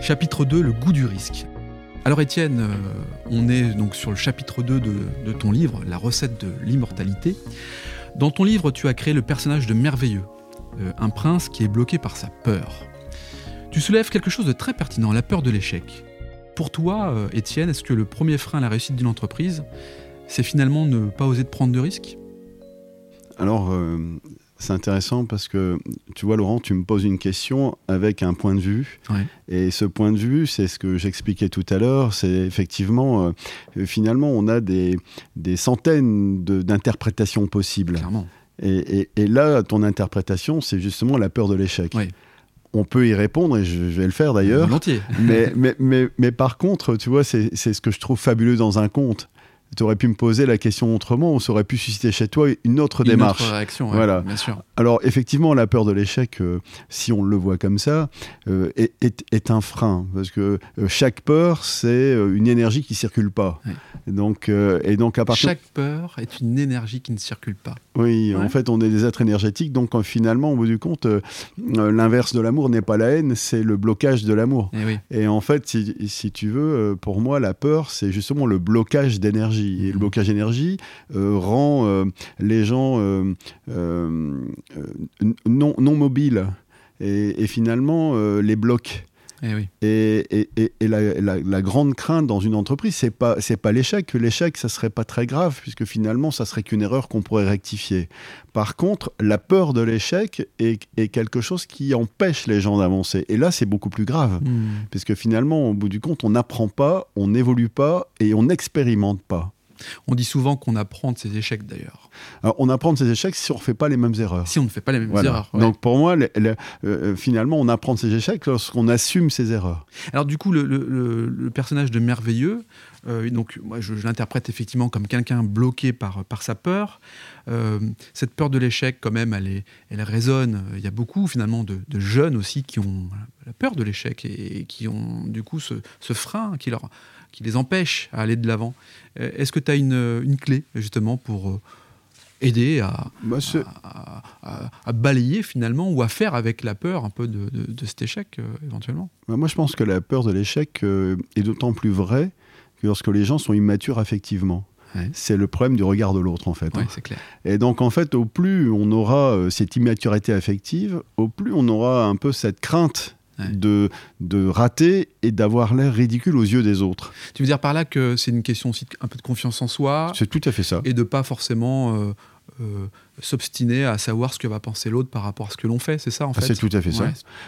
Chapitre 2, le goût du risque. Alors Étienne, euh, on est donc sur le chapitre 2 de, ton livre, La recette de l'immortalité. Dans ton livre, tu as créé le personnage de Merveilleux, euh, un prince qui est bloqué par sa peur. Tu soulèves quelque chose de très pertinent, la peur de l'échec. Pour toi, euh, Étienne, est-ce que le premier frein à la réussite d'une entreprise, c'est finalement ne pas oser de prendre de risques? Alors, c'est intéressant parce que, tu vois, Laurent, tu me poses une question avec un point de vue. Et ce point de vue, c'est ce que j'expliquais tout à l'heure. C'est effectivement, euh, finalement, on a des, des centaines d'interprétations possibles. Clairement. Et, et, là, ton interprétation, c'est justement la peur de l'échec. On peut y répondre, et je, vais le faire d'ailleurs. mais, mais, mais, mais, par contre, tu vois, c'est ce que je trouve fabuleux dans un conte tu aurais pu me poser la question autrement, ça aurait pu susciter chez toi une autre une démarche. Autre réaction, voilà. bien sûr. Alors effectivement, la peur de l'échec, euh, si on le voit comme ça, euh, est, un frein parce que euh, chaque peur, c'est une énergie qui circule pas. Donc et donc à partir chaque peur est une énergie qui ne circule pas. Oui, en fait, on est des êtres énergétiques, donc finalement, au bout du compte, l'inverse de l'amour n'est pas la haine, c'est le blocage de l'amour. Et, et, en fait, si, si tu veux, pour moi, la peur, c'est justement le blocage d'énergie. Et le blocage d'énergie euh, rend euh, les gens euh, non, non mobiles et, et finalement les bloque. Eh et, et, et, la, grande crainte dans une entreprise, c'est pas c'est pas l'échec. L'échec, ça serait pas très grave puisque finalement, ça serait qu'une erreur qu'on pourrait rectifier. Par contre, la peur de l'échec est, est, quelque chose qui empêche les gens d'avancer. Et là, c'est beaucoup plus grave hmm. puisque finalement, au bout du compte, on n'apprend pas, on n'évolue pas et on n'expérimente pas. On dit souvent qu'on apprend de ses échecs d'ailleurs. on apprend de ses échecs si on ne fait pas les mêmes erreurs. Si on ne fait pas les mêmes erreurs. Donc pour moi, euh, finalement, on apprend de ses échecs lorsqu'on assume ses erreurs. Alors du coup, le, personnage de Merveilleux, euh, donc moi je, l'interprète effectivement comme quelqu'un bloqué par, par sa peur. Euh, cette peur de l'échec, quand même, elle, elle résonne. Il y a beaucoup finalement de, jeunes aussi qui ont la peur de l'échec et, qui ont du coup ce, ce frein qui leur qui les empêche à aller de l'avant. Euh, est-ce que tu as une, clé justement pour aider bah, à, à, balayer finalement ou à faire avec la peur un peu de, cet échec euh, éventuellement? Bah, Moi je pense que la peur de l'échec est d'autant plus vraie que lorsque les gens sont immatures affectivement. C'est le problème du regard de l'autre, en fait. Hein. c'est clair. Et donc, en fait, au plus on aura cette immaturité affective, au plus on aura un peu cette crainte de, de rater et d'avoir l'air ridicule aux yeux des autres. Tu veux dire par là que c'est une question aussi un peu de confiance en soi C'est tout à fait ça. Et de pas forcément euh, euh, s'obstiner à savoir ce que va penser l'autre par rapport à ce que l'on fait, c'est ça en ah, fait C'est tout à fait ça.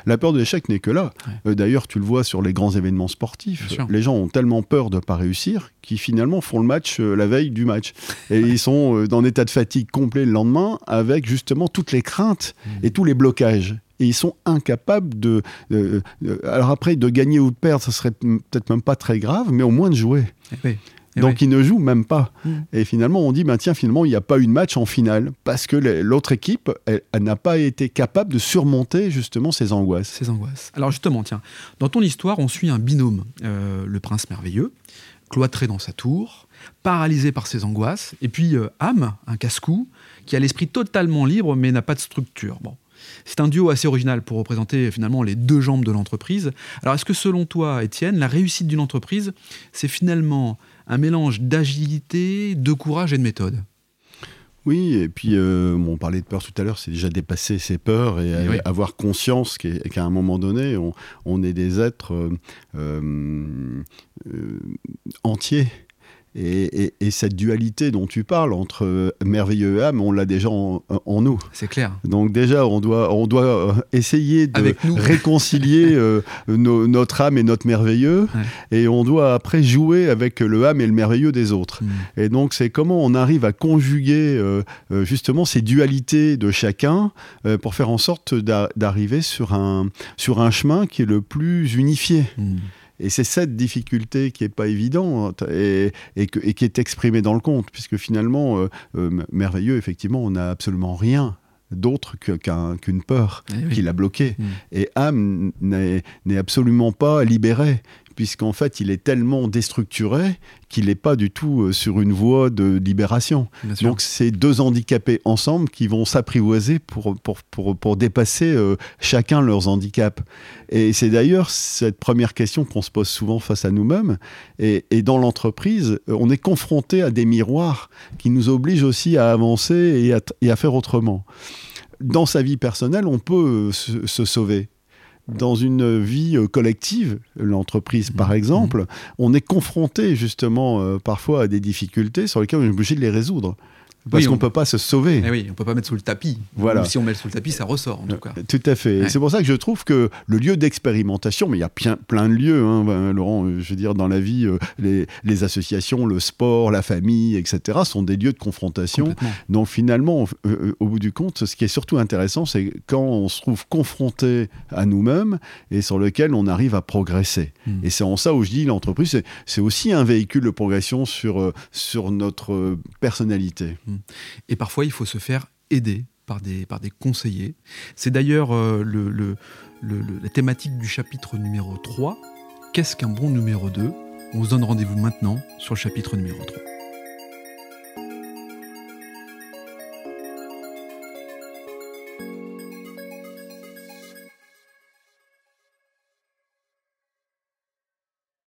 La peur de l'échec n'est que là. Euh, d'ailleurs, tu le vois sur les grands événements sportifs. Les gens ont tellement peur de ne pas réussir qu'ils finalement font le match la veille du match. Et ils sont dans un état de fatigue complet le lendemain avec justement toutes les craintes mmh. et tous les blocages et ils sont incapables de, Alors après, de gagner ou de perdre, ça serait peut-être même pas très grave, mais au moins de jouer. Eh eh Donc ils ne jouent même pas. Mm. Et finalement, on dit, ben, tiens, finalement, il n'y a pas eu de match en finale, parce que l'autre équipe, elle, n'a pas été capable de surmonter justement ces angoisses. Ces angoisses. Alors justement, tiens, dans ton histoire, on suit un binôme, euh, le prince merveilleux, cloîtré dans sa tour, paralysé par ses angoisses, et puis euh, Am, un casse-cou, qui a l'esprit totalement libre mais n'a pas de structure. Bon, c'est un duo assez original pour représenter finalement les deux jambes de l'entreprise. Alors est-ce que selon toi, Étienne, la réussite d'une entreprise, c'est finalement un mélange d'agilité, de courage et de méthode? Oui, et puis euh, on parlait de peur tout à l'heure, c'est déjà dépasser ses peurs et, eh avoir conscience qu'à un moment donné, on, est des êtres euh, euh, entiers et, cette dualité dont tu parles entre euh, merveilleux et âme, on l'a déjà en, nous. C'est clair. Donc déjà, on doit, on doit euh, essayer de réconcilier euh, notre âme et notre merveilleux, et on doit après jouer avec le âme et le merveilleux des autres. Mm. Et donc c'est comment on arrive à conjuguer justement ces dualités de chacun pour faire en sorte d'arriver sur un, sur un chemin qui est le plus unifié. Mm. Et c'est cette difficulté qui n'est pas évidente et, et, qui est exprimée dans le conte, puisque finalement, euh, euh, merveilleux, effectivement, on n'a absolument rien d'autre qu'une peur eh qui l'a bloqué. Mm. Et âme n'est absolument pas libérée, puisqu'en fait, il est tellement déstructuré qu'il n'est pas du tout euh, sur une voie de libération. Donc, c'est deux handicapés ensemble qui vont s'apprivoiser pour, pour, pour, dépasser euh, chacun leurs handicaps. Et c'est d'ailleurs cette première question qu'on se pose souvent face à nous-mêmes. Et, et, dans l'entreprise, on est confronté à des miroirs qui nous obligent aussi à avancer et à, et à faire autrement dans sa vie personnelle, on peut euh, se, sauver dans une vie euh, collective, l'entreprise par mmh. exemple, on est confronté justement euh, parfois à des difficultés sur lesquelles on est obligé de les résoudre. Parce qu'on ne peut pas se sauver. Eh oui, on ne peut pas mettre sous le tapis. Voilà. si on met sous le tapis, ça ressort en tout cas. Tout à fait. C'est pour ça que je trouve que le lieu d'expérimentation, mais il y a plein, plein de lieux, hein, ben, Laurent, euh, je veux dire, dans la vie, euh, les, associations, le sport, la famille, etc., sont des lieux de confrontation. Donc finalement, euh, au bout du compte, ce qui est surtout intéressant, c'est quand on se trouve confronté à nous-mêmes et sur lequel on arrive à progresser. Hmm. Et c'est en ça où je dis l'entreprise, c'est aussi un véhicule de progression sur, sur notre personnalité. Hmm. Et parfois, il faut se faire aider par des, conseillers. C'est d'ailleurs euh, la thématique du chapitre numéro 3. Qu'est-ce qu'un bon numéro 2 On se donne rendez-vous maintenant sur le chapitre numéro 3.